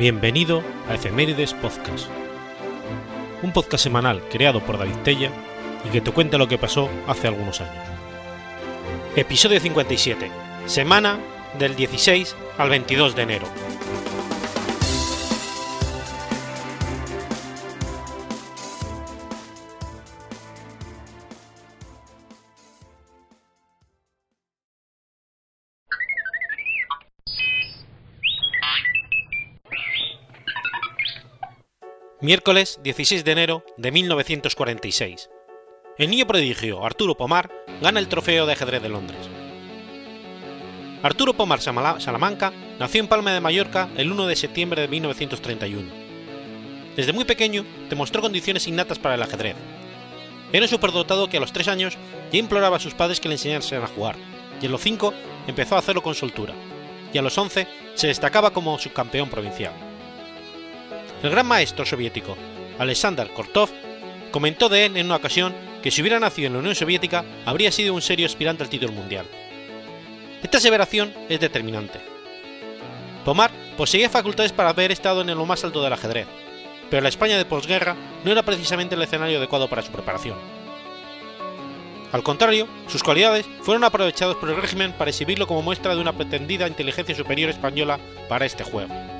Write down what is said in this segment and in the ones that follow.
Bienvenido a Efemérides Podcast, un podcast semanal creado por David Tella y que te cuenta lo que pasó hace algunos años. Episodio 57, semana del 16 al 22 de enero. Miércoles 16 de enero de 1946. El niño prodigio Arturo Pomar gana el trofeo de ajedrez de Londres. Arturo Pomar Salamanca nació en Palma de Mallorca el 1 de septiembre de 1931. Desde muy pequeño demostró condiciones innatas para el ajedrez. Era un superdotado que a los 3 años ya imploraba a sus padres que le enseñasen a jugar, y a los 5 empezó a hacerlo con soltura, y a los 11 se destacaba como subcampeón provincial. El gran maestro soviético, Alexander Kortov, comentó de él en una ocasión que si hubiera nacido en la Unión Soviética habría sido un serio aspirante al título mundial. Esta aseveración es determinante. Pomar poseía facultades para haber estado en lo más alto del ajedrez, pero la España de posguerra no era precisamente el escenario adecuado para su preparación. Al contrario, sus cualidades fueron aprovechadas por el régimen para exhibirlo como muestra de una pretendida inteligencia superior española para este juego.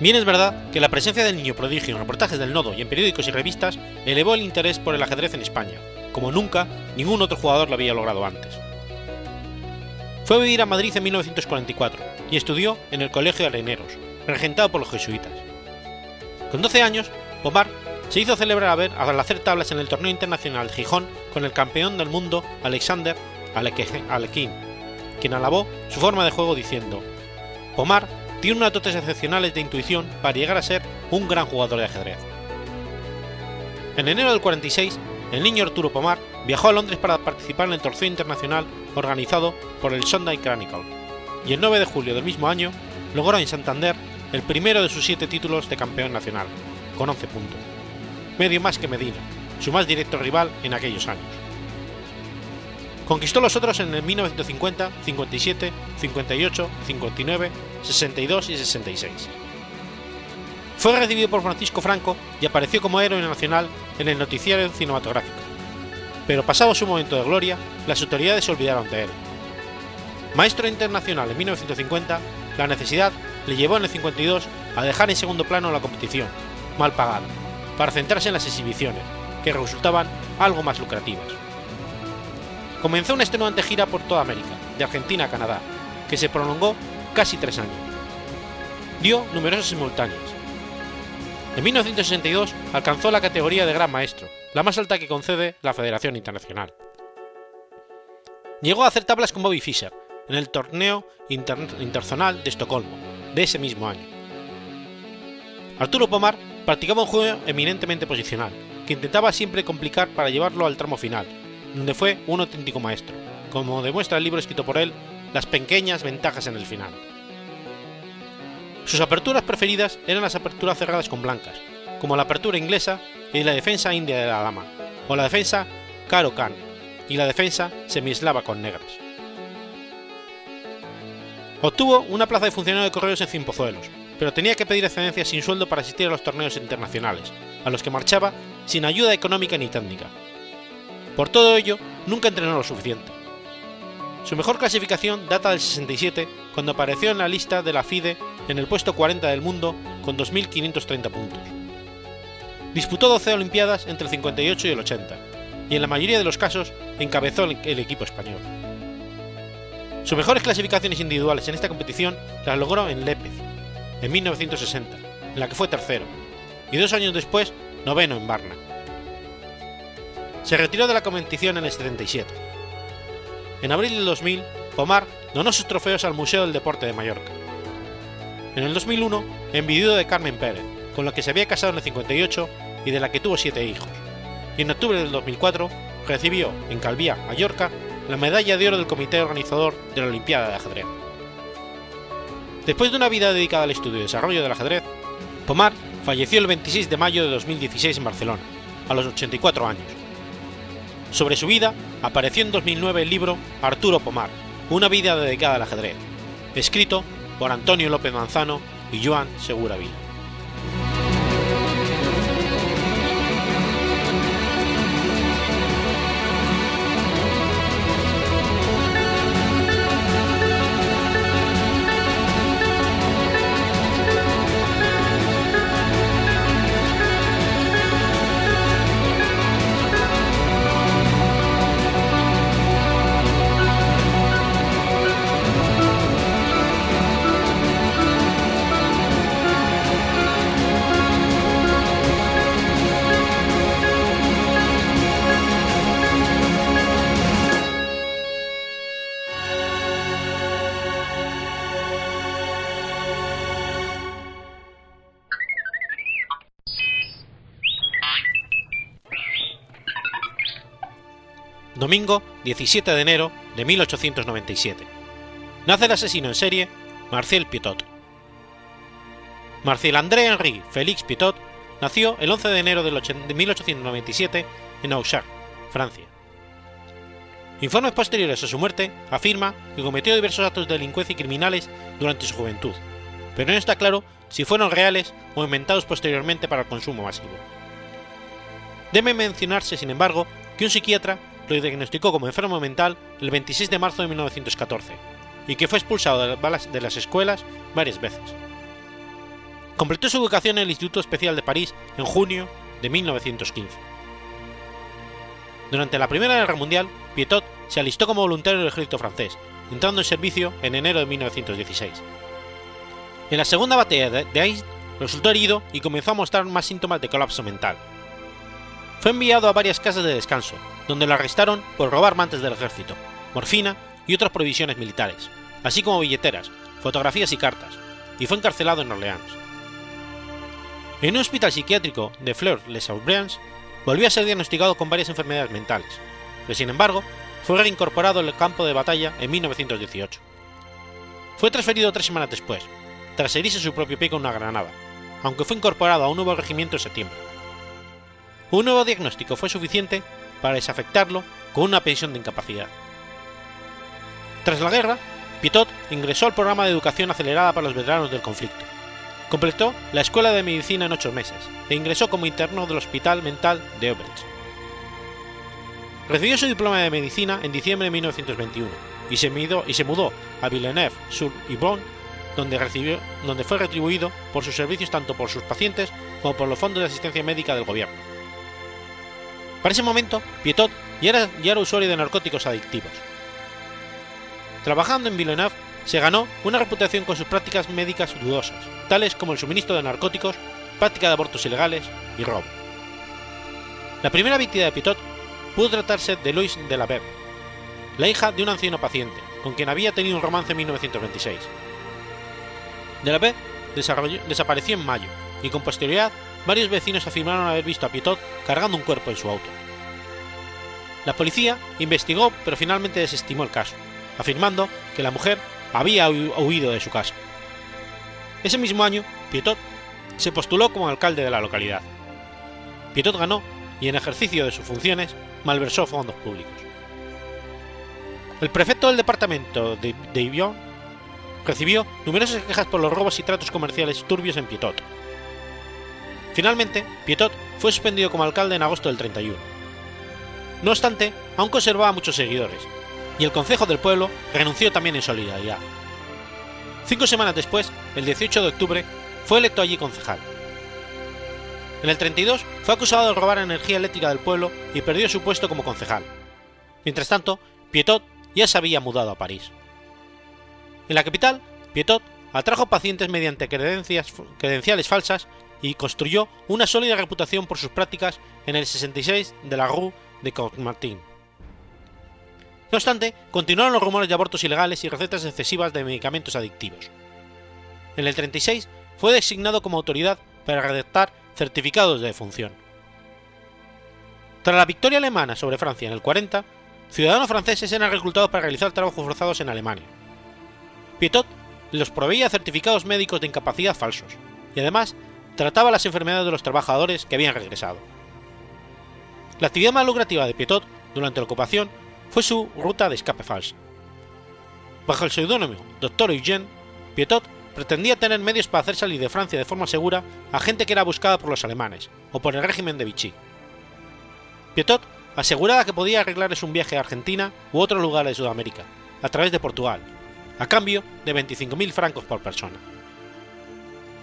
Bien es verdad que la presencia del niño prodigio en reportajes del Nodo y en periódicos y revistas elevó el interés por el ajedrez en España, como nunca ningún otro jugador lo había logrado antes. Fue a vivir a Madrid en 1944 y estudió en el Colegio de Areneros, regentado por los jesuitas. Con 12 años, Pomar se hizo celebrar al hacer tablas en el torneo internacional de Gijón con el campeón del mundo Alexander Alekhine, quien alabó su forma de juego diciendo: Pomar tiene unas dotes excepcionales de intuición para llegar a ser un gran jugador de ajedrez. En enero del 46, el niño Arturo Pomar viajó a Londres para participar en el torneo internacional organizado por el Sunday Chronicle, y el 9 de julio del mismo año logró en Santander el primero de sus siete títulos de campeón nacional, con 11 puntos, medio más que Medina, su más directo rival en aquellos años. Conquistó los otros en el 1950, 57, 58, 59, 62 y 66. Fue recibido por Francisco Franco y apareció como héroe nacional en el noticiario cinematográfico. Pero pasado su momento de gloria, las autoridades se olvidaron de él. Maestro internacional en 1950, la necesidad le llevó en el 52 a dejar en segundo plano la competición, mal pagada, para centrarse en las exhibiciones, que resultaban algo más lucrativas comenzó una extenuante gira por toda América, de Argentina a Canadá, que se prolongó casi tres años. Dio numerosas simultáneas. En 1962 alcanzó la categoría de Gran Maestro, la más alta que concede la Federación Internacional. Llegó a hacer tablas con Bobby Fischer en el torneo interzonal de Estocolmo de ese mismo año. Arturo Pomar practicaba un juego eminentemente posicional, que intentaba siempre complicar para llevarlo al tramo final, donde fue un auténtico maestro, como demuestra el libro escrito por él, Las pequeñas ventajas en el final. Sus aperturas preferidas eran las aperturas cerradas con blancas, como la apertura inglesa y la defensa india de la dama, o la defensa Karo Khan y la defensa semieslava con negras. Obtuvo una plaza de funcionario de correos en Cimpozuelos, pero tenía que pedir excedencia sin sueldo para asistir a los torneos internacionales, a los que marchaba sin ayuda económica ni técnica, por todo ello, nunca entrenó lo suficiente. Su mejor clasificación data del 67, cuando apareció en la lista de la FIDE en el puesto 40 del mundo con 2.530 puntos. Disputó 12 Olimpiadas entre el 58 y el 80, y en la mayoría de los casos encabezó el equipo español. Sus mejores clasificaciones individuales en esta competición las logró en Lepez, en 1960, en la que fue tercero, y dos años después noveno en Varna se retiró de la competición en el 77. En abril del 2000, Pomar donó sus trofeos al Museo del Deporte de Mallorca. En el 2001, envidió de Carmen Pérez, con la que se había casado en el 58 y de la que tuvo siete hijos, y en octubre del 2004 recibió en Calvía, Mallorca, la medalla de oro del comité organizador de la Olimpiada de Ajedrez. Después de una vida dedicada al estudio y desarrollo del ajedrez, Pomar falleció el 26 de mayo de 2016 en Barcelona, a los 84 años, sobre su vida apareció en 2009 el libro Arturo Pomar, una vida dedicada al ajedrez, escrito por Antonio López Manzano y Joan Segura Vila. Domingo 17 de enero de 1897. Nace el asesino en serie Marcel Pitot. Marcel André Henri Félix Pitot nació el 11 de enero de 1897 en Auxerre, Francia. Informes posteriores a su muerte afirma que cometió diversos actos de delincuencia y criminales durante su juventud, pero no está claro si fueron reales o inventados posteriormente para el consumo masivo. Debe mencionarse, sin embargo, que un psiquiatra diagnosticó como enfermo mental el 26 de marzo de 1914 y que fue expulsado de las escuelas varias veces. Completó su educación en el Instituto Especial de París en junio de 1915. Durante la Primera Guerra Mundial, Pietot se alistó como voluntario del ejército francés, entrando en servicio en enero de 1916. En la segunda batalla de Aisne resultó herido y comenzó a mostrar más síntomas de colapso mental. Fue enviado a varias casas de descanso, donde lo arrestaron por robar mantes del ejército, morfina y otras provisiones militares, así como billeteras, fotografías y cartas, y fue encarcelado en Orleans. En un hospital psiquiátrico de Fleurs-les-Aubrais volvió a ser diagnosticado con varias enfermedades mentales, pero sin embargo fue reincorporado al campo de batalla en 1918. Fue transferido tres semanas después, tras herirse su propio pie con una granada, aunque fue incorporado a un nuevo regimiento en septiembre. Un nuevo diagnóstico fue suficiente para desafectarlo con una pensión de incapacidad. Tras la guerra, Pitot ingresó al programa de educación acelerada para los veteranos del conflicto. Completó la escuela de medicina en ocho meses e ingresó como interno del Hospital Mental de Obrecht. Recibió su diploma de medicina en diciembre de 1921 y se, mudó, a Villeneuve-sur-Yvonne, donde fue retribuido por sus servicios tanto por sus pacientes como por los fondos de asistencia médica del gobierno. Para ese momento, Pietot ya era, ya usuario de narcóticos adictivos. Trabajando en Villeneuve, se ganó una reputación con sus prácticas médicas dudosas, tales como el suministro de narcóticos, práctica de abortos ilegales y robo. La primera víctima de Pitot pudo tratarse de Louise de la la hija de un anciano paciente, con quien había tenido un romance en 1926. De desapareció en mayo, y con posterioridad varios vecinos afirmaron haber visto a Pitot cargando un cuerpo en su auto. La policía investigó pero finalmente desestimó el caso, afirmando que la mujer había huido de su casa. Ese mismo año, Pietot se postuló como alcalde de la localidad. Pietot ganó y en ejercicio de sus funciones malversó fondos públicos. El prefecto del departamento de, de recibió numerosas quejas por los robos y tratos comerciales turbios en Pietot. Finalmente, Pietot fue suspendido como alcalde en agosto del 31. No obstante, aún conservaba muchos seguidores, y el Consejo del Pueblo renunció también en solidaridad. Cinco semanas después, el 18 de octubre, fue electo allí concejal. En el 32 fue acusado de robar energía eléctrica del pueblo y perdió su puesto como concejal. Mientras tanto, Pietot ya se había mudado a París. En la capital, Pietot atrajo pacientes mediante credenciales falsas y construyó una sólida reputación por sus prácticas en el 66 de la Rue de Courmartin. No obstante, continuaron los rumores de abortos ilegales y recetas excesivas de medicamentos adictivos. En el 36 fue designado como autoridad para redactar certificados de defunción. Tras la victoria alemana sobre Francia en el 40, ciudadanos franceses eran reclutados para realizar trabajos forzados en Alemania. Pietot los proveía certificados médicos de incapacidad falsos y además trataba las enfermedades de los trabajadores que habían regresado. La actividad más lucrativa de Pietot durante la ocupación fue su ruta de escape falsa. Bajo el seudónimo Dr. Eugène, Pietot pretendía tener medios para hacer salir de Francia de forma segura a gente que era buscada por los alemanes o por el régimen de Vichy. Pietot aseguraba que podía arreglarles un viaje a Argentina u otro lugar de Sudamérica, a través de Portugal, a cambio de 25.000 francos por persona.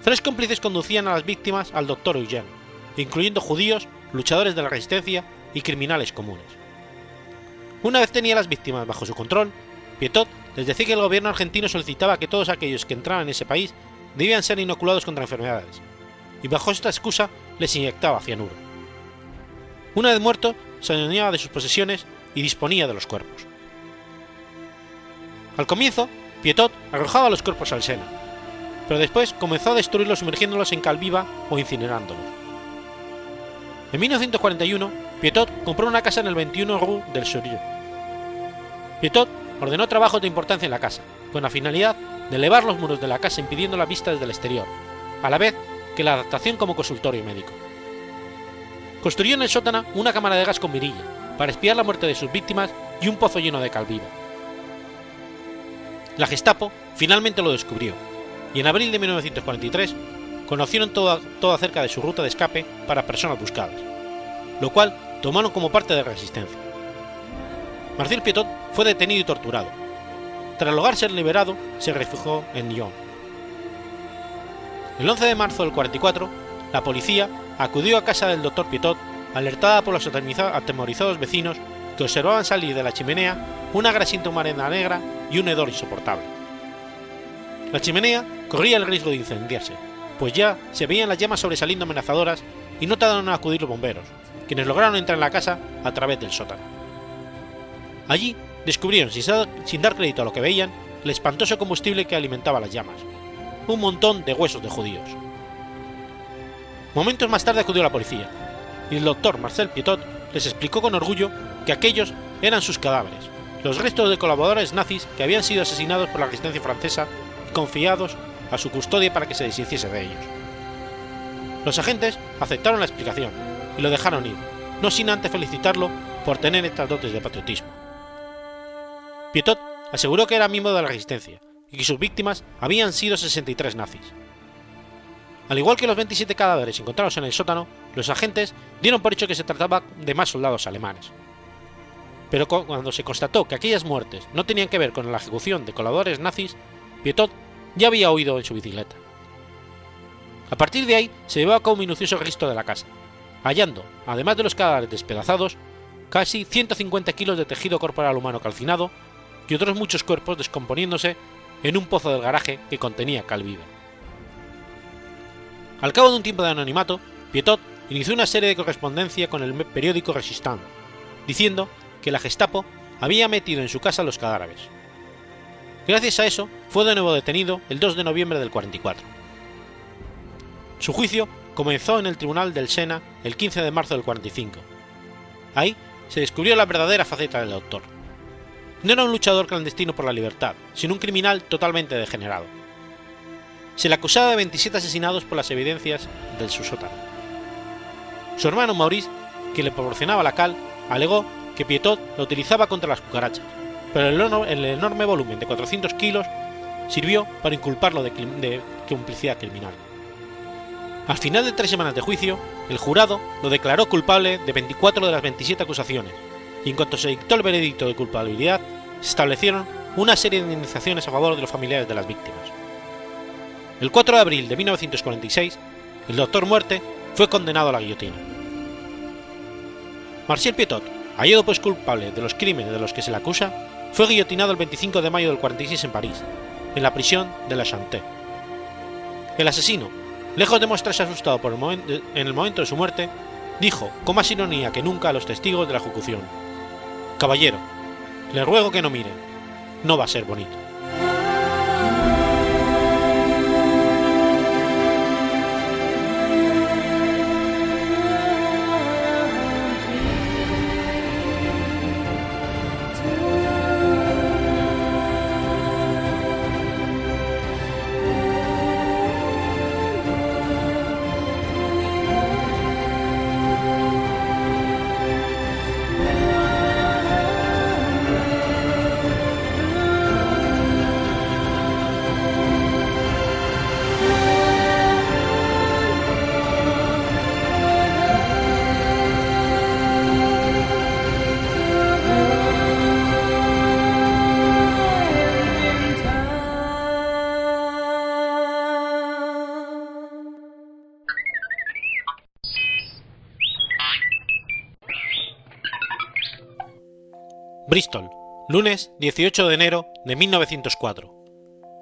Tres cómplices conducían a las víctimas al Dr. Eugène, incluyendo judíos, luchadores de la resistencia y criminales comunes. Una vez tenía las víctimas bajo su control, Pietot les decía que el gobierno argentino solicitaba que todos aquellos que entraran en ese país debían ser inoculados contra enfermedades, y bajo esta excusa les inyectaba cianuro. Una vez muerto, se adueñaba de sus posesiones y disponía de los cuerpos. Al comienzo, Pietot arrojaba los cuerpos al Sena, pero después comenzó a destruirlos sumergiéndolos en cal viva o incinerándolos. En 1941 Pietot compró una casa en el 21 Rue del Surieu. Pietot ordenó trabajos de importancia en la casa, con la finalidad de elevar los muros de la casa impidiendo la vista desde el exterior, a la vez que la adaptación como consultorio médico. Construyó en el sótano una cámara de gas con mirilla, para espiar la muerte de sus víctimas y un pozo lleno de cal viva. La Gestapo finalmente lo descubrió, y en abril de 1943 conocieron todo, todo acerca de su ruta de escape para personas buscadas, lo cual tomaron como parte de la resistencia. Marcel Pietot fue detenido y torturado. Tras lograr ser liberado, se refugió en Lyon. El 11 de marzo del 44, la policía acudió a casa del doctor Pietot, alertada por los atemorizados vecinos que observaban salir de la chimenea una grasienta humareda negra y un hedor insoportable. La chimenea corría el riesgo de incendiarse, pues ya se veían las llamas sobresaliendo amenazadoras y no tardaron en acudir los bomberos, quienes lograron entrar en la casa a través del sótano. Allí descubrieron, sin dar crédito a lo que veían, el espantoso combustible que alimentaba las llamas, un montón de huesos de judíos. Momentos más tarde acudió la policía, y el doctor Marcel Pietot les explicó con orgullo que aquellos eran sus cadáveres, los restos de colaboradores nazis que habían sido asesinados por la resistencia francesa y confiados a su custodia para que se deshiciese de ellos. Los agentes aceptaron la explicación y lo dejaron ir, no sin antes felicitarlo por tener estas dotes de patriotismo. Pietot aseguró que era miembro de la resistencia y que sus víctimas habían sido 63 nazis. Al igual que los 27 cadáveres encontrados en el sótano, los agentes dieron por hecho que se trataba de más soldados alemanes. Pero cuando se constató que aquellas muertes no tenían que ver con la ejecución de colaboradores nazis, Pietot ya había huido en su bicicleta. A partir de ahí se llevó a cabo un minucioso registro de la casa, hallando, además de los cadáveres despedazados, casi 150 kilos de tejido corporal humano calcinado y otros muchos cuerpos descomponiéndose en un pozo del garaje que contenía cal viva. Al cabo de un tiempo de anonimato, Pietot inició una serie de correspondencia con el periódico Resistant, diciendo que la Gestapo había metido en su casa los cadáveres. Gracias a eso, fue de nuevo detenido el 2 de noviembre del 44. Su juicio comenzó en el Tribunal del Sena el 15 de marzo del 45. Ahí se descubrió la verdadera faceta del doctor. No era un luchador clandestino por la libertad, sino un criminal totalmente degenerado. Se le acusaba de 27 asesinados por las evidencias del su sótano. Su hermano Maurice, que le proporcionaba la cal, alegó que Pietot la utilizaba contra las cucarachas, pero el, enorme volumen de 400 kilos sirvió para inculparlo de, de complicidad criminal. Al final de tres semanas de juicio, el jurado lo declaró culpable de 24 de las 27 acusaciones, y en cuanto se dictó el veredicto de culpabilidad, se establecieron una serie de indemnizaciones a favor de los familiares de las víctimas. El 4 de abril de 1946, el doctor Muerte fue condenado a la guillotina. Marcel Pietot, hallado pues culpable de los crímenes de los que se le acusa, fue guillotinado el 25 de mayo del 46 en París, en la prisión de la Chanté. El asesino, lejos de mostrarse asustado por el momento, en el momento de su muerte, dijo con más ironía que nunca a los testigos de la ejecución: Caballero, le ruego que no mire, no va a ser bonito. Lunes 18 de enero de 1904.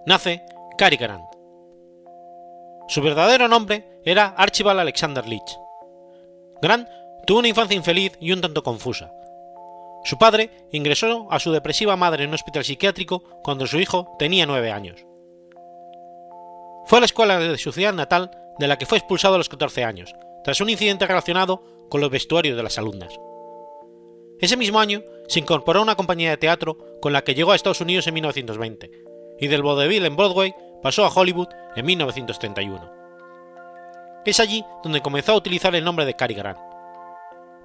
Nace Cary Grant. Su verdadero nombre era Archibald Alexander Leach. Grant tuvo una infancia infeliz y un tanto confusa. Su padre ingresó a su depresiva madre en un hospital psiquiátrico cuando su hijo tenía nueve años. Fue a la escuela de su ciudad natal, de la que fue expulsado a los 14 años, tras un incidente relacionado con los vestuarios de las alumnas. Ese mismo año se incorporó a una compañía de teatro con la que llegó a Estados Unidos en 1920, y del vodevil en Broadway pasó a Hollywood en 1931. Es allí donde comenzó a utilizar el nombre de Cary Grant.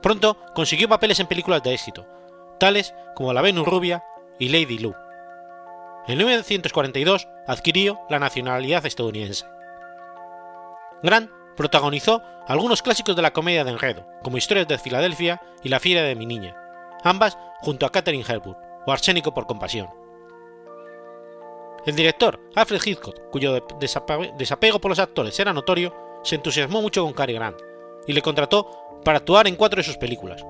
Pronto consiguió papeles en películas de éxito, tales como La Venus Rubia y Lady Lou. En 1942 adquirió la nacionalidad estadounidense. Grant protagonizó algunos clásicos de la comedia de enredo, como Historias de Filadelfia y La fiera de mi niña, ambas junto a Katherine Hepburn, o Arsénico por compasión. El director, Alfred Hitchcock, cuyo desapego por los actores era notorio, se entusiasmó mucho con Cary Grant y le contrató para actuar en cuatro de sus películas: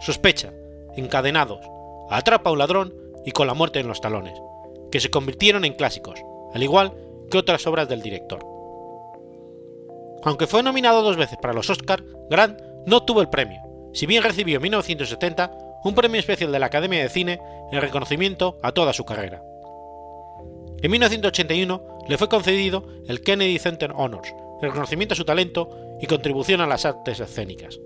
Sospecha, Encadenados, Atrapa a un ladrón y Con la muerte en los talones, que se convirtieron en clásicos, al igual que otras obras del director. Aunque fue nominado dos veces para los Oscar, Grant no obtuvo el premio, si bien recibió en 1970 un premio especial de la Academia de Cine en reconocimiento a toda su carrera. En 1981 le fue concedido el Kennedy Center Honors, en reconocimiento a su talento y contribución a las artes escénicas.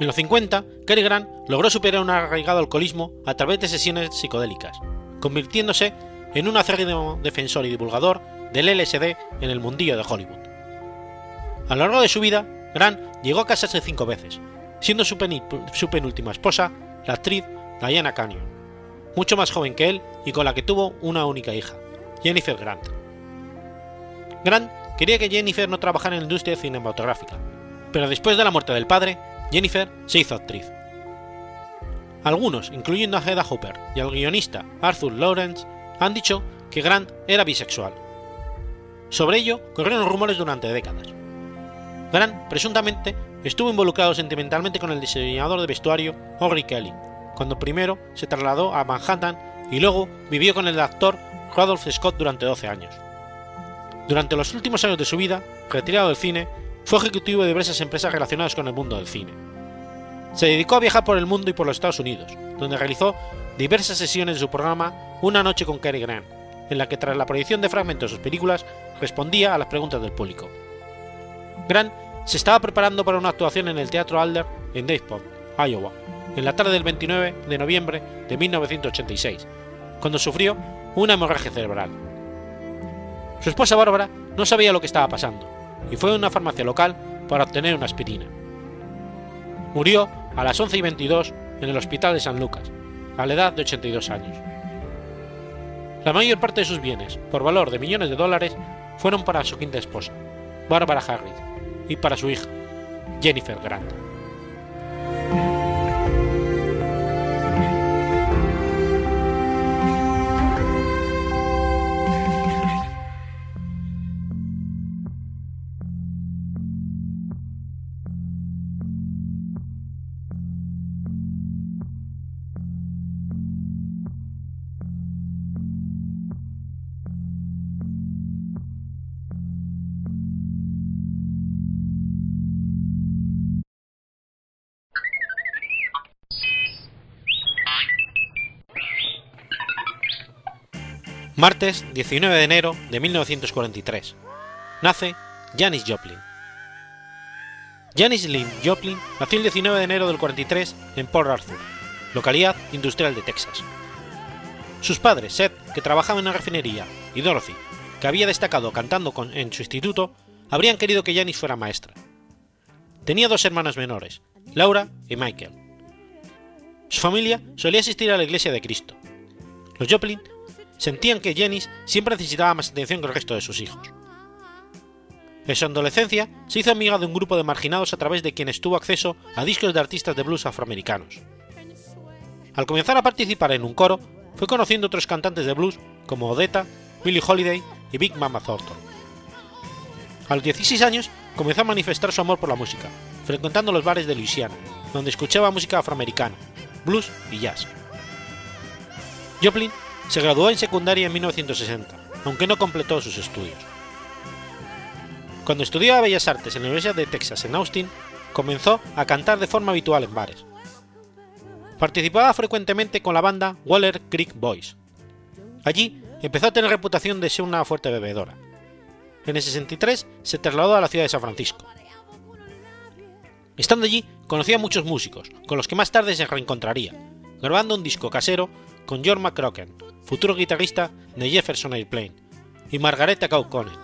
En los 50, Cary Grant logró superar un arraigado alcoholismo a través de sesiones psicodélicas, convirtiéndose en un acérrimo defensor y divulgador del LSD en el mundillo de Hollywood. A lo largo de su vida, Grant llegó a casarse cinco veces, siendo su, penúltima esposa la actriz Diana Canyon, mucho más joven que él y con la que tuvo una única hija, Jennifer Grant. Grant quería que Jennifer no trabajara en la industria cinematográfica, pero después de la muerte del padre, Jennifer se hizo actriz. Algunos, incluyendo a Hedda Hopper y al guionista Arthur Lawrence, han dicho que Grant era bisexual. Sobre ello corrieron rumores durante décadas. Grant, presuntamente, estuvo involucrado sentimentalmente con el diseñador de vestuario Henry Kelly, cuando primero se trasladó a Manhattan y luego vivió con el actor Rodolph Scott durante 12 años. Durante los últimos años de su vida, retirado del cine, fue ejecutivo de diversas empresas relacionadas con el mundo del cine. Se dedicó a viajar por el mundo y por los Estados Unidos, donde realizó diversas sesiones de su programa Una noche con Cary Grant, en la que tras la proyección de fragmentos de sus películas respondía a las preguntas del público. Grant se estaba preparando para una actuación en el Teatro Alder en Dayton, Iowa, en la tarde del 29 de noviembre de 1986, cuando sufrió una hemorragia cerebral. Su esposa Bárbara no sabía lo que estaba pasando y fue a una farmacia local para obtener una aspirina. Murió a las 11 y 22 en el hospital de San Lucas, a la edad de 82 años. La mayor parte de sus bienes, por valor de millones de dólares, fueron para su quinta esposa, Bárbara Harris, y para su hija, Jennifer Grant. Martes 19 de enero de 1943. Nace Janis Joplin. Janis Lynn Joplin nació el 19 de enero del 43 en Port Arthur, localidad industrial de Texas. Sus padres, Seth, que trabajaba en una refinería, y Dorothy, que había destacado cantando en su instituto, habrían querido que Janis fuera maestra. Tenía dos hermanos menores, Laura y Michael. Su familia solía asistir a la iglesia de Cristo. Los Joplin sentían que Janice siempre necesitaba más atención que el resto de sus hijos. En su adolescencia se hizo amiga de un grupo de marginados a través de quienes tuvo acceso a discos de artistas de blues afroamericanos. Al comenzar a participar en un coro, fue conociendo otros cantantes de blues como Odetta, Billie Holiday y Big Mama Thornton. A los 16 años comenzó a manifestar su amor por la música, frecuentando los bares de Louisiana, donde escuchaba música afroamericana, blues y jazz. Joplin se graduó en secundaria en 1960, aunque no completó sus estudios. Cuando estudiaba Bellas Artes en la Universidad de Texas en Austin, comenzó a cantar de forma habitual en bares. Participaba frecuentemente con la banda Waller Creek Boys. Allí empezó a tener reputación de ser una fuerte bebedora. En el 63 se trasladó a la ciudad de San Francisco. Estando allí, conoció a muchos músicos, con los que más tarde se reencontraría, grabando un disco casero con John McCrocken, futuro guitarrista de Jefferson Airplane, y Margareta Kaukonen,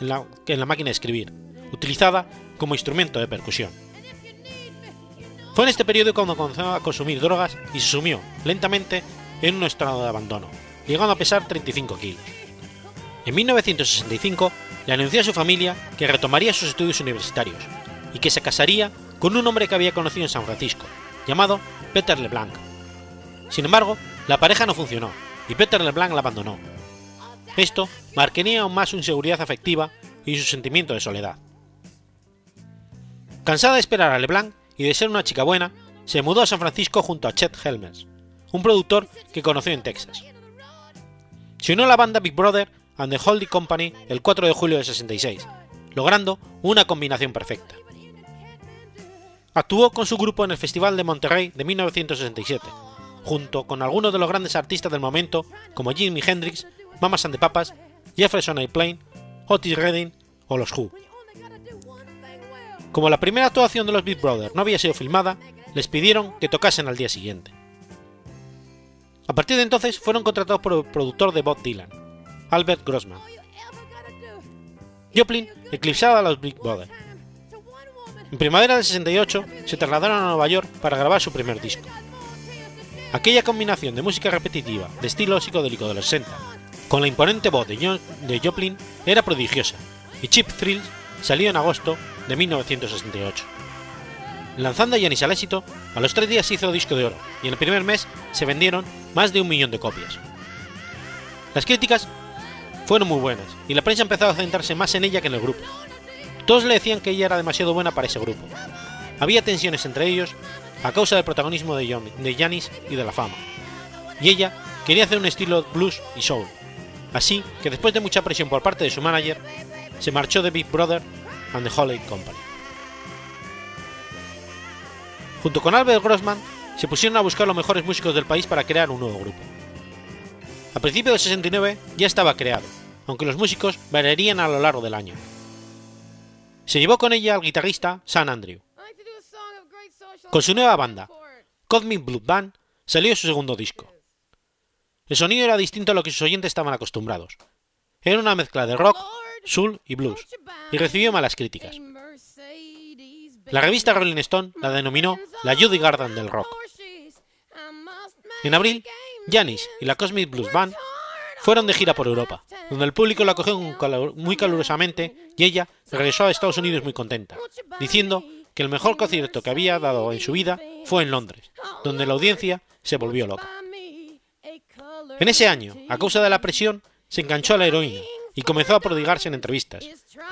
en la, en la máquina de escribir, utilizada como instrumento de percusión. Fue en este periodo cuando comenzó a consumir drogas y se sumió, lentamente, en un estado de abandono, llegando a pesar 35 kilos. En 1965 le anunció a su familia que retomaría sus estudios universitarios y que se casaría con un hombre que había conocido en San Francisco, llamado Peter LeBlanc. Sin embargo, la pareja no funcionó y Peter LeBlanc la abandonó. Esto marcaría aún más su inseguridad afectiva y su sentimiento de soledad. Cansada de esperar a LeBlanc y de ser una chica buena, se mudó a San Francisco junto a Chet Helmers, un productor que conoció en Texas. Se unió a la banda Big Brother and the Holding Company el 4 de julio de 66, logrando una combinación perfecta. Actuó con su grupo en el Festival de Monterrey de 1967, junto con algunos de los grandes artistas del momento como Jimi Hendrix, Mamas and the Papas, Jefferson Airplane, Otis Redding o los Who. Como la primera actuación de los Big Brothers no había sido filmada, les pidieron que tocasen al día siguiente. A partir de entonces fueron contratados por el productor de Bob Dylan, Albert Grossman. Joplin eclipsaba a los Big Brothers. En primavera del 68 se trasladaron a Nueva York para grabar su primer disco. Aquella combinación de música repetitiva de estilo psicodélico de los 60 con la imponente voz de, de Joplin era prodigiosa y Chip Thrills salió en agosto de 1968. Lanzando Janis al éxito, a los tres días hizo disco de oro y en el primer mes se vendieron más de un millón de copias. Las críticas fueron muy buenas y la prensa empezó a centrarse más en ella que en el grupo. Todos le decían que ella era demasiado buena para ese grupo. Había tensiones entre ellos a causa del protagonismo de Janis y de la fama. Y ella quería hacer un estilo blues y soul. Así que después de mucha presión por parte de su manager, se marchó de Big Brother and the Holy Company. Junto con Albert Grossman, se pusieron a buscar los mejores músicos del país para crear un nuevo grupo. A principios del 69 ya estaba creado, aunque los músicos variarían a lo largo del año. Se llevó con ella al guitarrista Sam Andrew. Con su nueva banda, Cosmic Blue Band, salió su segundo disco. El sonido era distinto a lo que sus oyentes estaban acostumbrados. Era una mezcla de rock, soul y blues, y recibió malas críticas. La revista Rolling Stone la denominó la Judy Garden del rock. En abril, Janis y la Cosmic Blues Band fueron de gira por Europa, donde el público la acogió muy calurosamente y ella regresó a Estados Unidos muy contenta, diciendo que el mejor concierto que había dado en su vida fue en Londres, donde la audiencia se volvió loca. En ese año, a causa de la presión, se enganchó a la heroína y comenzó a prodigarse en entrevistas,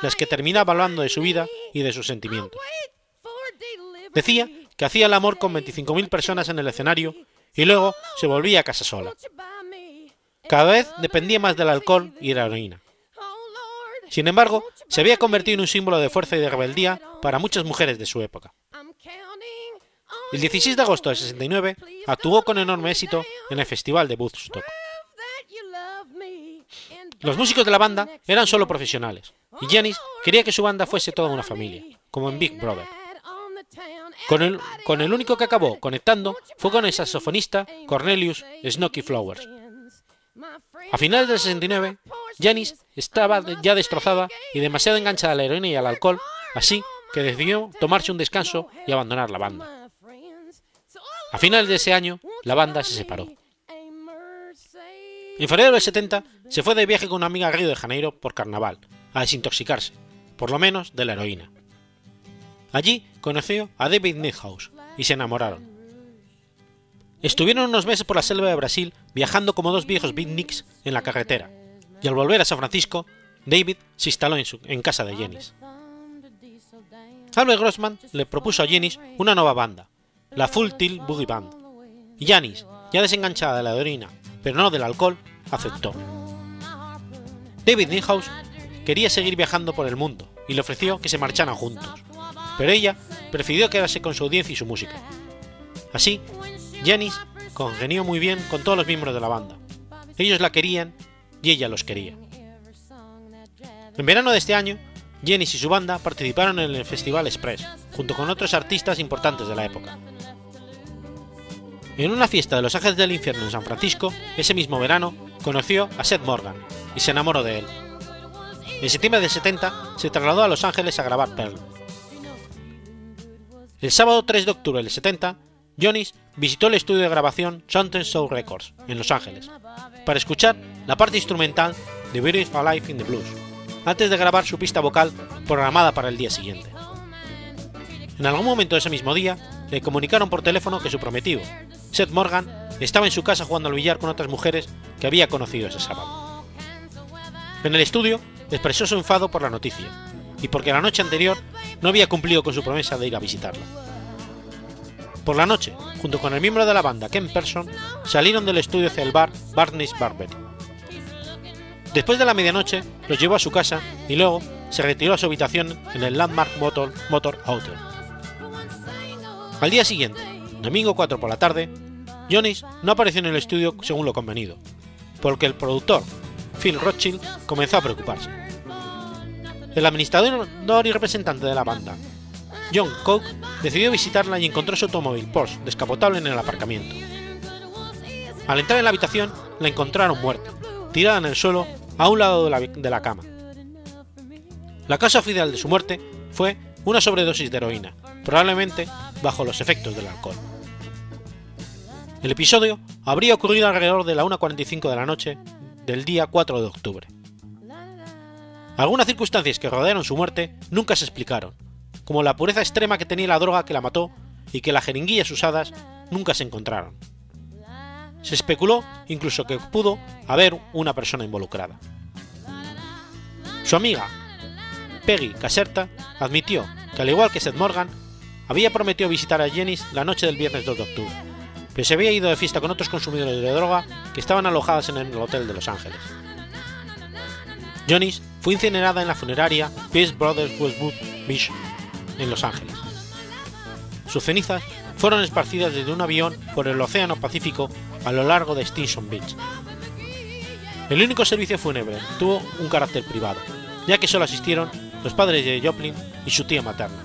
las que terminaba hablando de su vida y de sus sentimientos. Decía que hacía el amor con 25.000 personas en el escenario y luego se volvía a casa sola. Cada vez dependía más del alcohol y de la heroína. Sin embargo, se había convertido en un símbolo de fuerza y de rebeldía para muchas mujeres de su época. El 16 de agosto del 69 actuó con enorme éxito en el Festival de Woodstock. Los músicos de la banda eran solo profesionales, y Janis quería que su banda fuese toda una familia, como en Big Brother. Con el, con el único que acabó conectando fue con el saxofonista Cornelius Snoky Flowers. A finales del 69, Janis estaba ya destrozada y demasiado enganchada a la heroína y al alcohol, así que decidió tomarse un descanso y abandonar la banda. A finales de ese año, la banda se separó. En febrero del 70 se fue de viaje con una amiga a Río de Janeiro por carnaval, a desintoxicarse, por lo menos de la heroína. Allí conoció a David Nithouse y se enamoraron. Estuvieron unos meses por la selva de Brasil viajando como dos viejos beatniks en la carretera, y al volver a San Francisco, David se instaló en, casa de Jenis. Albert Grossman le propuso a Jenis una nueva banda, la Full Tilt Boogie Band, y Janis, ya desenganchada de la heroína, pero no del alcohol, aceptó. David Nithouse quería seguir viajando por el mundo y le ofreció que se marcharan juntos, pero ella prefirió quedarse con su audiencia y su música. Así, Janis congenió muy bien con todos los miembros de la banda. Ellos la querían y ella los quería. En verano de este año, Janis y su banda participaron en el Festival Express, junto con otros artistas importantes de la época. En una fiesta de los Ángeles del Infierno en San Francisco, ese mismo verano, conoció a Seth Morgan y se enamoró de él. En septiembre del 70 se trasladó a Los Ángeles a grabar Pearl. El sábado 3 de octubre del 70, Jonis visitó el estudio de grabación Something Soul Records en Los Ángeles para escuchar la parte instrumental de Beautiful Life in the Blues, antes de grabar su pista vocal programada para el día siguiente. En algún momento de ese mismo día, le comunicaron por teléfono que su prometido, Seth Morgan, estaba en su casa jugando al billar con otras mujeres que había conocido ese sábado. En el estudio expresó su enfado por la noticia y porque la noche anterior no había cumplido con su promesa de ir a visitarla. Por la noche, junto con el miembro de la banda Ken Person, salieron del estudio hacia el bar Barney's Barber. Después de la medianoche, los llevó a su casa y luego se retiró a su habitación en el Landmark Motor, Motor Hotel. Al día siguiente, domingo 4 por la tarde, Jonis no apareció en el estudio según lo convenido, porque el productor, Phil Rothschild, comenzó a preocuparse. El administrador y representante de la banda, John Coke, decidió visitarla y encontró su automóvil Porsche descapotable en el aparcamiento. Al entrar en la habitación, la encontraron muerta, tirada en el suelo a un lado de la, de la cama. La causa oficial de su muerte fue una sobredosis de heroína, probablemente bajo los efectos del alcohol. El episodio habría ocurrido alrededor de la 1.45 de la noche del día 4 de octubre. Algunas circunstancias que rodearon su muerte nunca se explicaron, como la pureza extrema que tenía la droga que la mató y que las jeringuillas usadas nunca se encontraron. Se especuló incluso que pudo haber una persona involucrada. Su amiga, Peggy Caserta, admitió que al igual que Seth Morgan, había prometido visitar a Jennings la noche del viernes 2 de octubre, pero se había ido de fiesta con otros consumidores de droga que estaban alojados en el hotel de Los Ángeles. Jennings fue incinerada en la funeraria Peace Brothers Westwood Beach, en Los Ángeles. Sus cenizas fueron esparcidas desde un avión por el Océano Pacífico a lo largo de Stinson Beach. El único servicio fúnebre tuvo un carácter privado, ya que solo asistieron los padres de Joplin y su tía materna.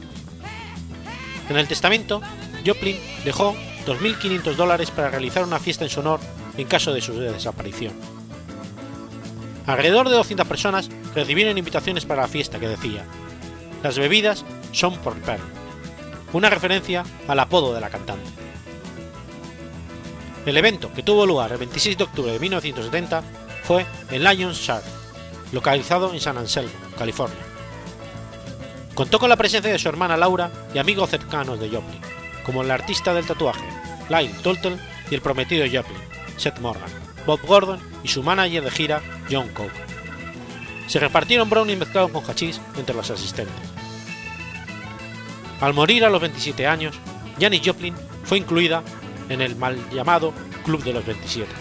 En el testamento, Joplin dejó 2.500 dólares para realizar una fiesta en su honor en caso de su desaparición. Alrededor de 200 personas recibieron invitaciones para la fiesta que decía, las bebidas son por Pearl, una referencia al apodo de la cantante. El evento, que tuvo lugar el 26 de octubre de 1970, fue en Lions Shark, localizado en San Anselmo, California. Contó con la presencia de su hermana Laura y amigos cercanos de Joplin, como el artista del tatuaje, Lyle Tolton, y el prometido Joplin, Seth Morgan, Bob Gordon y su manager de gira, John Coke. Se repartieron brownies mezclados con hachís entre los asistentes. Al morir a los 27 años, Janis Joplin fue incluida en el mal llamado Club de los 27.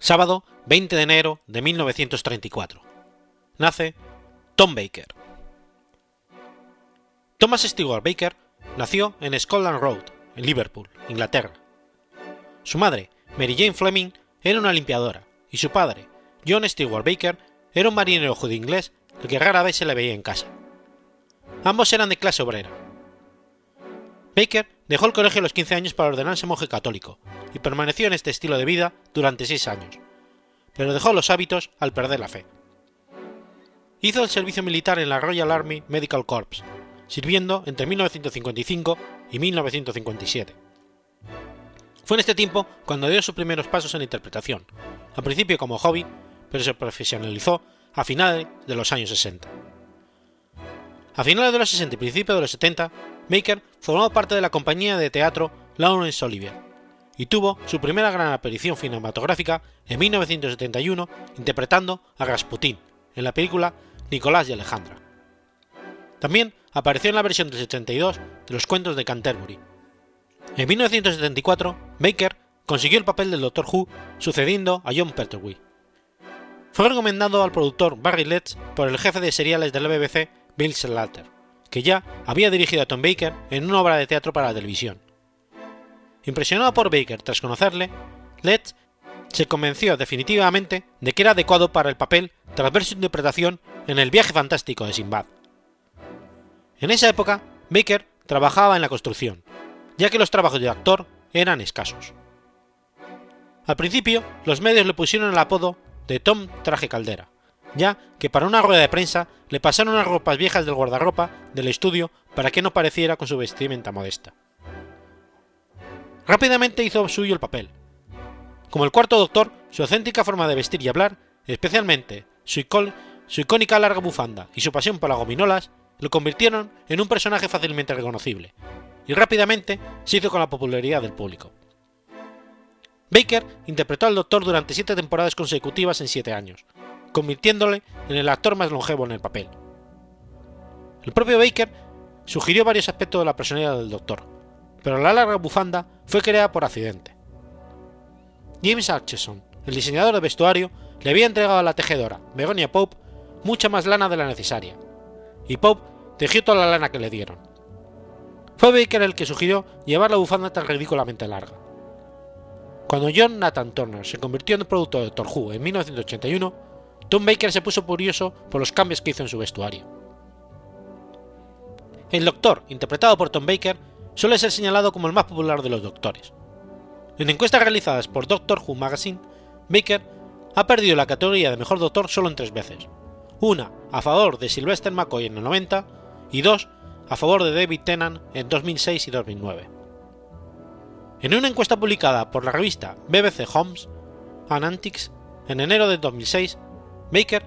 Sábado 20 de enero de 1934. Nace Tom Baker. Thomas Stewart Baker nació en Scotland Road, en Liverpool, Inglaterra. Su madre, Mary Jane Fleming, era una limpiadora, y su padre, John Stewart Baker, era un marinero judío inglés al que rara vez se le veía en casa. Ambos eran de clase obrera. Baker dejó el colegio a los 15 años para ordenarse monje católico y permaneció en este estilo de vida durante 6 años, pero dejó los hábitos al perder la fe. Hizo el servicio militar en la Royal Army Medical Corps, sirviendo entre 1955 y 1957. Fue en este tiempo cuando dio sus primeros pasos en interpretación, al principio como hobby, pero se profesionalizó a finales de los años 60. A finales de los 60 y principios de los 70, Baker formó parte de la compañía de teatro Laurence Olivier y tuvo su primera gran aparición cinematográfica en 1971 interpretando a Rasputin en la película Nicolás y Alejandra. También apareció en la versión del 72 de los cuentos de Canterbury. En 1974, Baker consiguió el papel del Doctor Who sucediendo a John Pertwee. fue recomendado al productor Barry Letts por el jefe de seriales de la BBC, Bill Slater, que ya había dirigido a Tom Baker en una obra de teatro para la televisión. Impresionado por Baker tras conocerle, Letts se convenció definitivamente de que era adecuado para el papel tras ver su interpretación en El viaje fantástico de Sinbad. En esa época, Baker trabajaba en la construcción, ya que los trabajos de actor eran escasos. Al principio, los medios le pusieron el apodo de Tom Traje Caldera, ya que para una rueda de prensa le pasaron unas ropas viejas del guardarropa del estudio para que no pareciera con su vestimenta modesta. Rápidamente hizo suyo el papel. Como el cuarto doctor, su auténtica forma de vestir y hablar, especialmente su, su icónica larga bufanda y su pasión por las gominolas, lo convirtieron en un personaje fácilmente reconocible, y rápidamente se hizo con la popularidad del público. Baker interpretó al Doctor durante siete temporadas consecutivas en siete años, convirtiéndole en el actor más longevo en el papel. El propio Baker sugirió varios aspectos de la personalidad del Doctor, pero la larga bufanda fue creada por accidente. James Atchison, el diseñador de vestuario, le había entregado a la tejedora, Begonia Pope, mucha más lana de la necesaria, y Pope tejió toda la lana que le dieron. Fue Baker el que sugirió llevar la bufanda tan ridículamente larga. Cuando John Nathan Turner se convirtió en productor de Who en 1981, Tom Baker se puso furioso por los cambios que hizo en su vestuario. El Doctor, interpretado por Tom Baker, suele ser señalado como el más popular de los doctores. En encuestas realizadas por Doctor Who Magazine, Baker ha perdido la categoría de mejor doctor solo en tres veces. Una a favor de Sylvester McCoy en el 90 y dos a favor de David Tennant en 2006 y 2009. En una encuesta publicada por la revista BBC Homes and Antiques en enero de 2006, Baker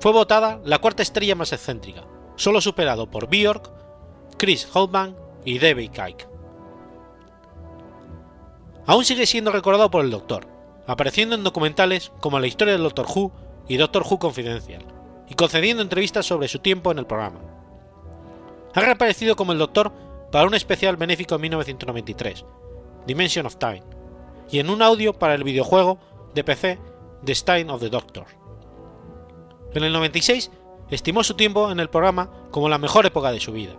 fue votada la cuarta estrella más excéntrica, solo superado por Bjork, Chris Holtman y David Icke. Aún sigue siendo recordado por el Doctor, apareciendo en documentales como La historia del Doctor Who y Doctor Who Confidencial, y concediendo entrevistas sobre su tiempo en el programa. Ha reaparecido como el Doctor para un especial benéfico en 1993, Dimension of Time, y en un audio para el videojuego de PC The Stein of the Doctor. En el 96 estimó su tiempo en el programa como la mejor época de su vida.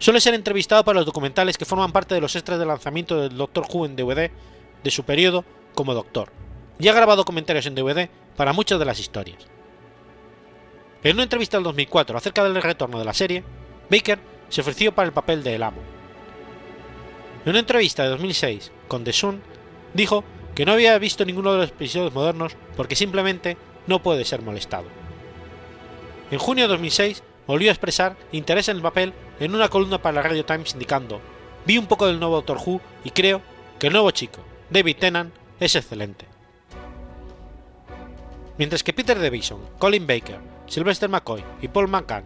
Suele ser entrevistado para los documentales que forman parte de los extras de lanzamiento del Doctor Who en DVD de su periodo como Doctor, y ha grabado comentarios en DVD para muchas de las historias. En una entrevista del 2004 acerca del retorno de la serie, Baker se ofreció para el papel de El Amo, en una entrevista de 2006 con The Sun, dijo que no había visto ninguno de los episodios modernos porque simplemente no puede ser molestado. En junio de 2006 volvió a expresar interés en el papel en una columna para la Radio Times indicando, vi un poco del nuevo Doctor Who y creo que el nuevo chico, David Tennant, es excelente. Mientras que Peter Davison, Colin Baker, Sylvester McCoy y Paul McCann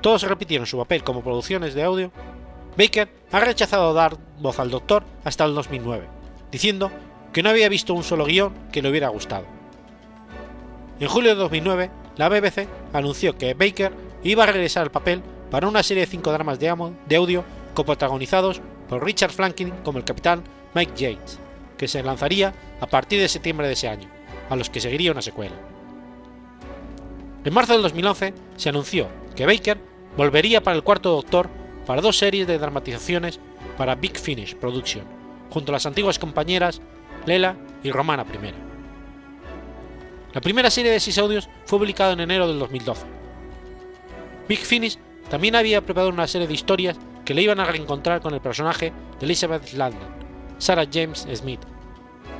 todos repitieron su papel como producciones de audio, Baker ha rechazado dar voz al Doctor hasta el 2009, diciendo que no había visto un solo guion que le hubiera gustado. En julio de 2009, la BBC anunció que Baker iba a regresar al papel para una serie de cinco dramas de, audio coprotagonizados por Richard Franklin como el capitán Mike Yates, que se lanzaría a partir de septiembre de ese año, a los que seguiría una secuela. En marzo del 2011 se anunció que Baker volvería para el cuarto Doctor para dos series de dramatizaciones para Big Finish Production, junto a las antiguas compañeras Lela y Romana I. La primera serie de seis audios fue publicada en enero del 2012. Big Finish también había preparado una serie de historias que le iban a reencontrar con el personaje de Elizabeth Landon, Sarah James Smith,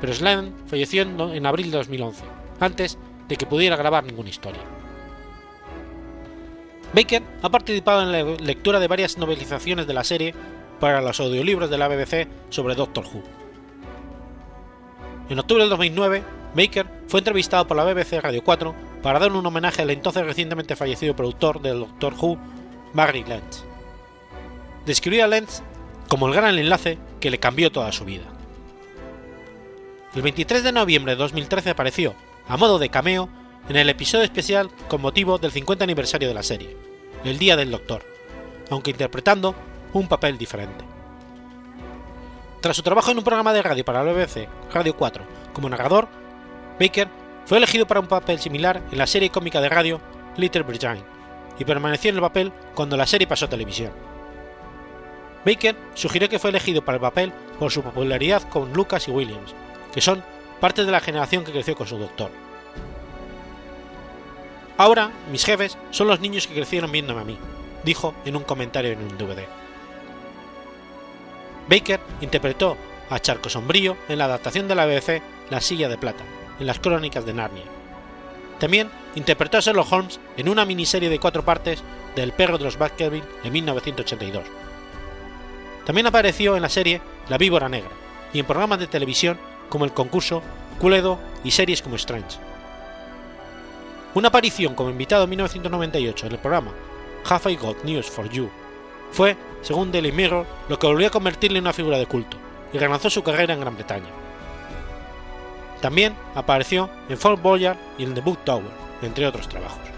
pero Slan falleció en abril de 2011, antes de que pudiera grabar ninguna historia. Baker ha participado en la lectura de varias novelizaciones de la serie para los audiolibros de la BBC sobre Doctor Who. En octubre del 2009, Baker fue entrevistado por la BBC Radio 4 para dar un homenaje al entonces recientemente fallecido productor del Doctor Who, Barry Lentz. Describió a Lentz como el gran enlace que le cambió toda su vida. El 23 de noviembre de 2013 apareció, a modo de cameo, en el episodio especial con motivo del 50 aniversario de la serie, El Día del Doctor, aunque interpretando un papel diferente. Tras su trabajo en un programa de radio para la BBC, Radio 4, como narrador, Baker fue elegido para un papel similar en la serie cómica de radio Little Britain y permaneció en el papel cuando la serie pasó a televisión. Baker sugirió que fue elegido para el papel por su popularidad con Lucas y Williams, que son parte de la generación que creció con su doctor. Ahora, mis jefes son los niños que crecieron viéndome a mí, dijo en un comentario en un DVD. Baker interpretó a Charco Sombrío en la adaptación de la BBC La Silla de Plata, en las Crónicas de Narnia. También interpretó a Sherlock Holmes en una miniserie de cuatro partes del perro de los Baskerville en 1982. También apareció en la serie La Víbora Negra y en programas de televisión como el concurso Culedo y series como Strange. Una aparición como invitado en 1998 en el programa Have I Got News for You fue, según Daily Mirror, lo que volvió a convertirle en una figura de culto y relanzó su carrera en Gran Bretaña. También apareció en Fort Boyard y en The Book Tower, entre otros trabajos.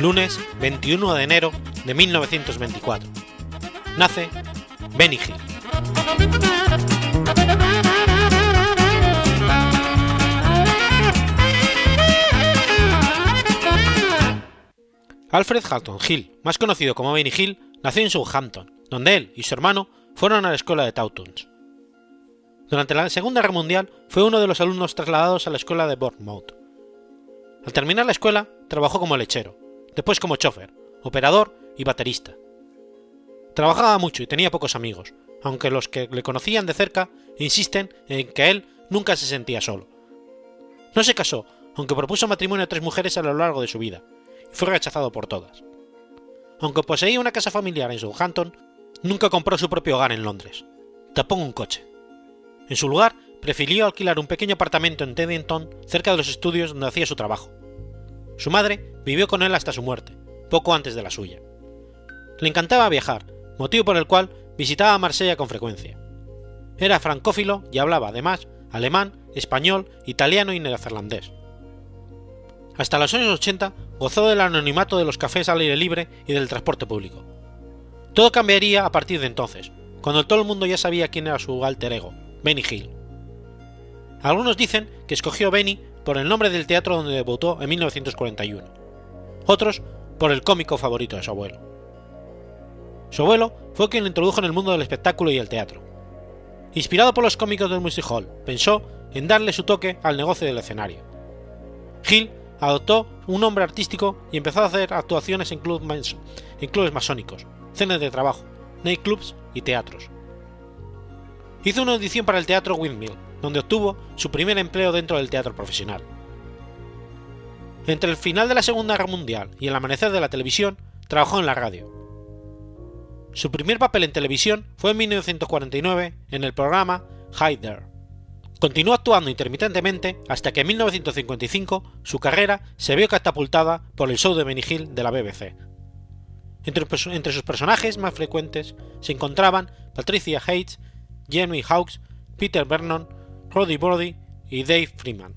lunes 21 de enero de 1924. Nace Benny Hill. Alfred Halton Hill, más conocido como Benny Hill, nació en Southampton, donde él y su hermano fueron a la escuela de Taunton's. Durante la Segunda Guerra Mundial fue uno de los alumnos trasladados a la escuela de Bournemouth. Al terminar la escuela, trabajó como lechero, después como chofer, operador y baterista. Trabajaba mucho y tenía pocos amigos, aunque los que le conocían de cerca insisten en que él nunca se sentía solo. No se casó, aunque propuso matrimonio a tres mujeres a lo largo de su vida, y fue rechazado por todas. Aunque poseía una casa familiar en Southampton, nunca compró su propio hogar en Londres. Tampoco un coche. En su lugar, prefirió alquilar un pequeño apartamento en Teddington, cerca de los estudios donde hacía su trabajo. Su madre vivió con él hasta su muerte, poco antes de la suya. Le encantaba viajar, motivo por el cual visitaba Marsella con frecuencia. Era francófilo y hablaba, además, alemán, español, italiano y neerlandés. Hasta los años 80 gozó del anonimato de los cafés al aire libre y del transporte público. Todo cambiaría a partir de entonces, cuando todo el mundo ya sabía quién era su alter ego, Benny Hill. Algunos dicen que escogió Benny por el nombre del teatro donde debutó en 1941, otros por el cómico favorito de su abuelo. Su abuelo fue quien lo introdujo en el mundo del espectáculo y el teatro. Inspirado por los cómicos del Music Hall, pensó en darle su toque al negocio del escenario. Hill adoptó un nombre artístico y empezó a hacer actuaciones en, en clubes masónicos, cenas de trabajo, nightclubs y teatros. Hizo una audición para el teatro Windmill, donde obtuvo su primer empleo dentro del teatro profesional. Entre el final de la Segunda Guerra Mundial y el amanecer de la televisión, trabajó en la radio. Su primer papel en televisión fue en 1949 en el programa Hi There. Continuó actuando intermitentemente hasta que en 1955 su carrera se vio catapultada por el show de Benny Hill de la BBC. Entre, entre sus personajes más frecuentes se encontraban Patricia Hayes, Jamie Hawkes, Peter Vernon, Roddy Brody y Dave Freeman.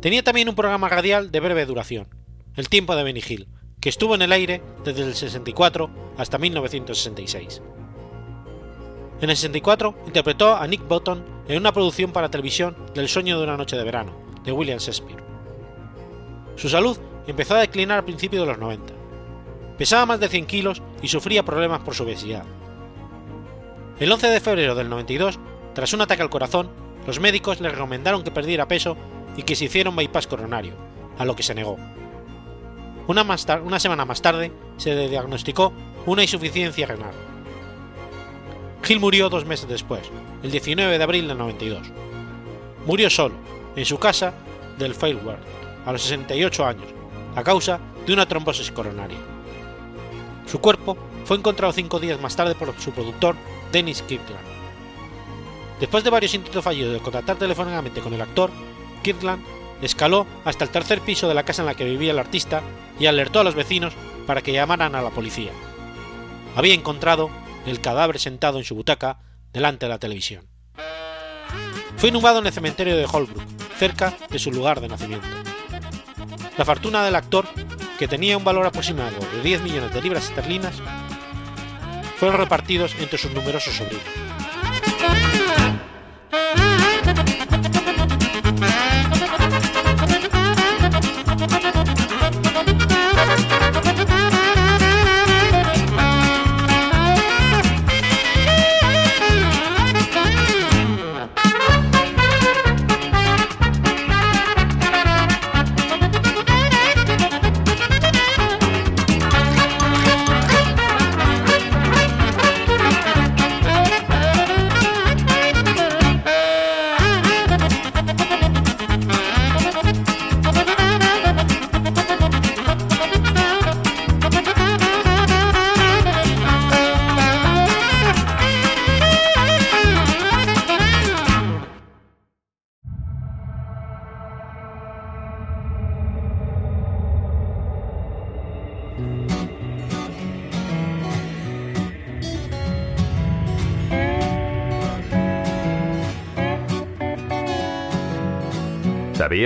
Tenía también un programa radial de breve duración, El tiempo de Benny Hill, que estuvo en el aire desde el 64 hasta 1966. En el 64 interpretó a Nick Button en una producción para televisión del Sueño de una noche de verano, de William Shakespeare. Su salud empezó a declinar a principios de los 90. Pesaba más de 100 kilos y sufría problemas por su obesidad. El 11 de febrero del 92, tras un ataque al corazón, los médicos le recomendaron que perdiera peso y que se hiciera un bypass coronario, a lo que se negó. Una, más una semana más tarde se diagnosticó una insuficiencia renal. Hill murió dos meses después, el 19 de abril del 92. Murió solo, en su casa del Fairworth, a los 68 años, a causa de una trombosis coronaria. Su cuerpo fue encontrado cinco días más tarde por su productor Dennis Kirkland. Después de varios intentos fallidos de contactar telefónicamente con el actor, Kirkland escaló hasta el tercer piso de la casa en la que vivía el artista y alertó a los vecinos para que llamaran a la policía. Había encontrado el cadáver sentado en su butaca delante de la televisión. Fue inhumado en el cementerio de Holbrook, cerca de su lugar de nacimiento. La fortuna del actor, que tenía un valor aproximado de 10 millones de libras esterlinas, fueron repartidos entre sus numerosos sobrinos.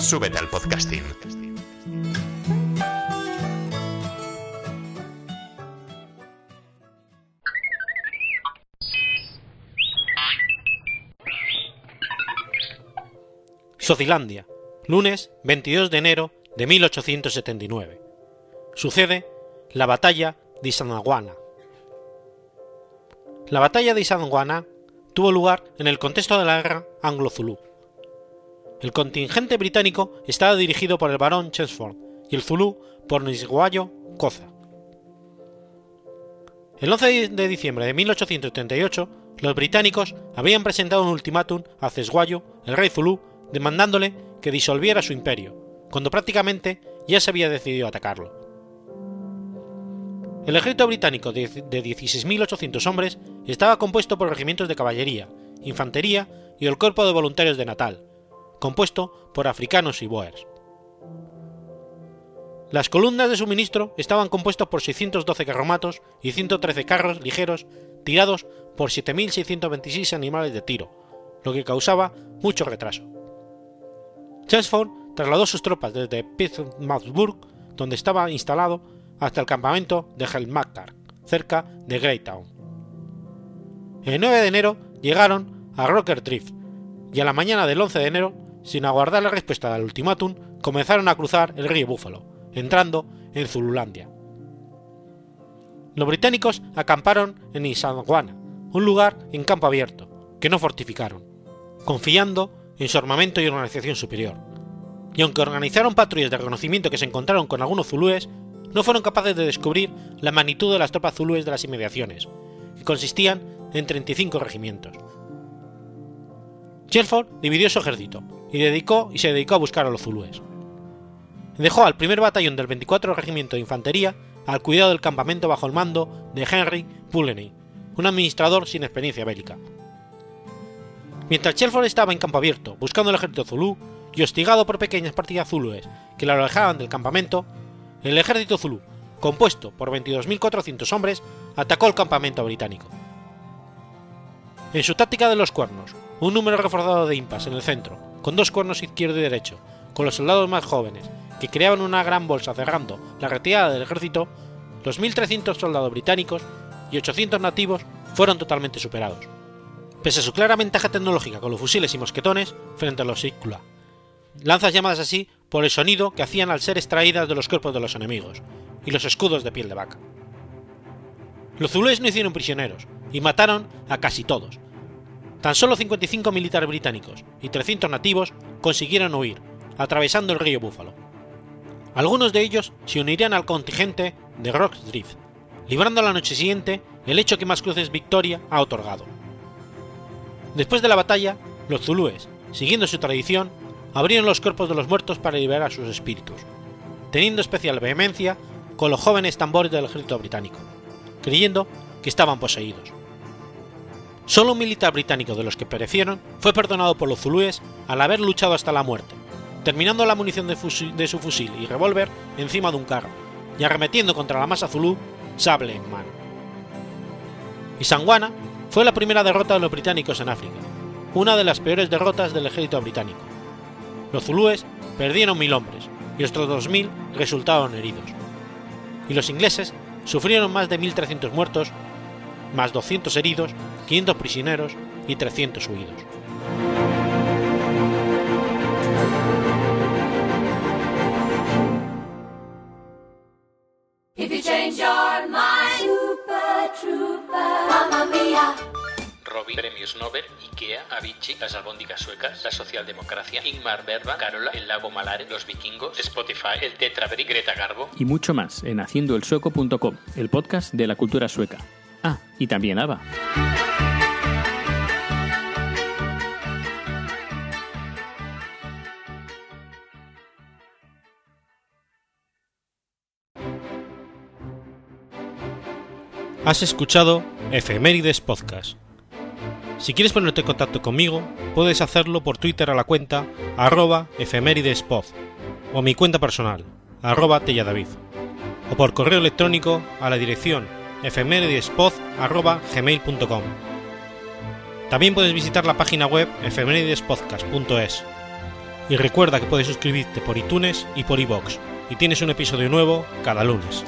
Súbete al podcasting. Socilandia, lunes 22 de enero de 1879. Sucede la batalla de Isanaguana. La batalla de Isanaguana tuvo lugar en el contexto de la guerra anglo-zulú el contingente británico estaba dirigido por el barón Chelmsford y el Zulú por Nisguayo Koza. El 11 de diciembre de 1838, los británicos habían presentado un ultimátum a Cesguayo, el rey Zulú, demandándole que disolviera su imperio, cuando prácticamente ya se había decidido atacarlo. El ejército británico de 16.800 hombres estaba compuesto por regimientos de caballería, infantería y el cuerpo de voluntarios de Natal, compuesto por africanos y boers. Las columnas de suministro estaban compuestas por 612 carromatos y 113 carros ligeros tirados por 7.626 animales de tiro, lo que causaba mucho retraso. Chelmsford trasladó sus tropas desde Pittsburgh, donde estaba instalado, hasta el campamento de Helmackar, cerca de Greytown. El 9 de enero llegaron a Rocker Drift y a la mañana del 11 de enero, sin aguardar la respuesta del ultimátum, comenzaron a cruzar el río Búfalo, entrando en Zululandia. Los británicos acamparon en Isandwana, un lugar en campo abierto, que no fortificaron, confiando en su armamento y organización superior. Y aunque organizaron patrullas de reconocimiento que se encontraron con algunos zulúes, no fueron capaces de descubrir la magnitud de las tropas zulúes de las inmediaciones, que consistían en 35 regimientos. Chelford dividió su ejército y, dedicó, y se dedicó a buscar a los zulúes. Dejó al primer batallón del 24 Regimiento de Infantería al cuidado del campamento bajo el mando de Henry Pulleney, un administrador sin experiencia bélica. Mientras Chelford estaba en campo abierto buscando el ejército zulú y hostigado por pequeñas partidas zulúes que lo alejaban del campamento, el ejército zulú, compuesto por 22.400 hombres, atacó el campamento británico. En su táctica de los cuernos, un número reforzado de impas en el centro, con dos cuernos izquierdo y derecho, con los soldados más jóvenes, que creaban una gran bolsa cerrando la retirada del ejército, los 1.300 soldados británicos y 800 nativos fueron totalmente superados. Pese a su clara ventaja tecnológica con los fusiles y mosquetones frente a los Sícula, lanzas llamadas así por el sonido que hacían al ser extraídas de los cuerpos de los enemigos, y los escudos de piel de vaca. Los zulúes no hicieron prisioneros, y mataron a casi todos. Tan solo 55 militares británicos y 300 nativos consiguieron huir, atravesando el río Búfalo. Algunos de ellos se unirían al contingente de Rocks Drift, librando la noche siguiente el hecho que más cruces Victoria ha otorgado. Después de la batalla, los zulúes, siguiendo su tradición, abrieron los cuerpos de los muertos para liberar a sus espíritus, teniendo especial vehemencia con los jóvenes tambores del ejército británico, creyendo que estaban poseídos. Solo un militar británico de los que perecieron fue perdonado por los zulúes al haber luchado hasta la muerte, terminando la munición de, su fusil y revólver encima de un carro y arremetiendo contra la masa zulú sable en mano. Isangwana fue la primera derrota de los británicos en África, una de las peores derrotas del ejército británico. Los zulúes perdieron mil hombres y otros dos mil resultaron heridos. Y los ingleses sufrieron más de 1.300 muertos, más 200 heridos, 500 prisioneros y 300 huidos. Robin, Premios Nobel, Ikea, Avicii, Las Albóndigas Suecas, La Socialdemocracia, Ingmar Bergman, Carola, El Lago Malare, Los Vikingos, Spotify, El Tetrabric, Greta Garbo. y mucho más en haciendoelsueco.com, el podcast de la cultura sueca. Ah, y también ABBA. Has escuchado Efemérides Podcast. Si quieres ponerte en contacto conmigo, puedes hacerlo por Twitter a la cuenta arroba efemeridespod o mi cuenta personal, arroba telladavid, o por correo electrónico a la dirección efemeridespod arroba gmail.com. También puedes visitar la página web efemeridespodcast.es. Y recuerda que puedes suscribirte por iTunes y por iBox, y tienes un episodio nuevo cada lunes.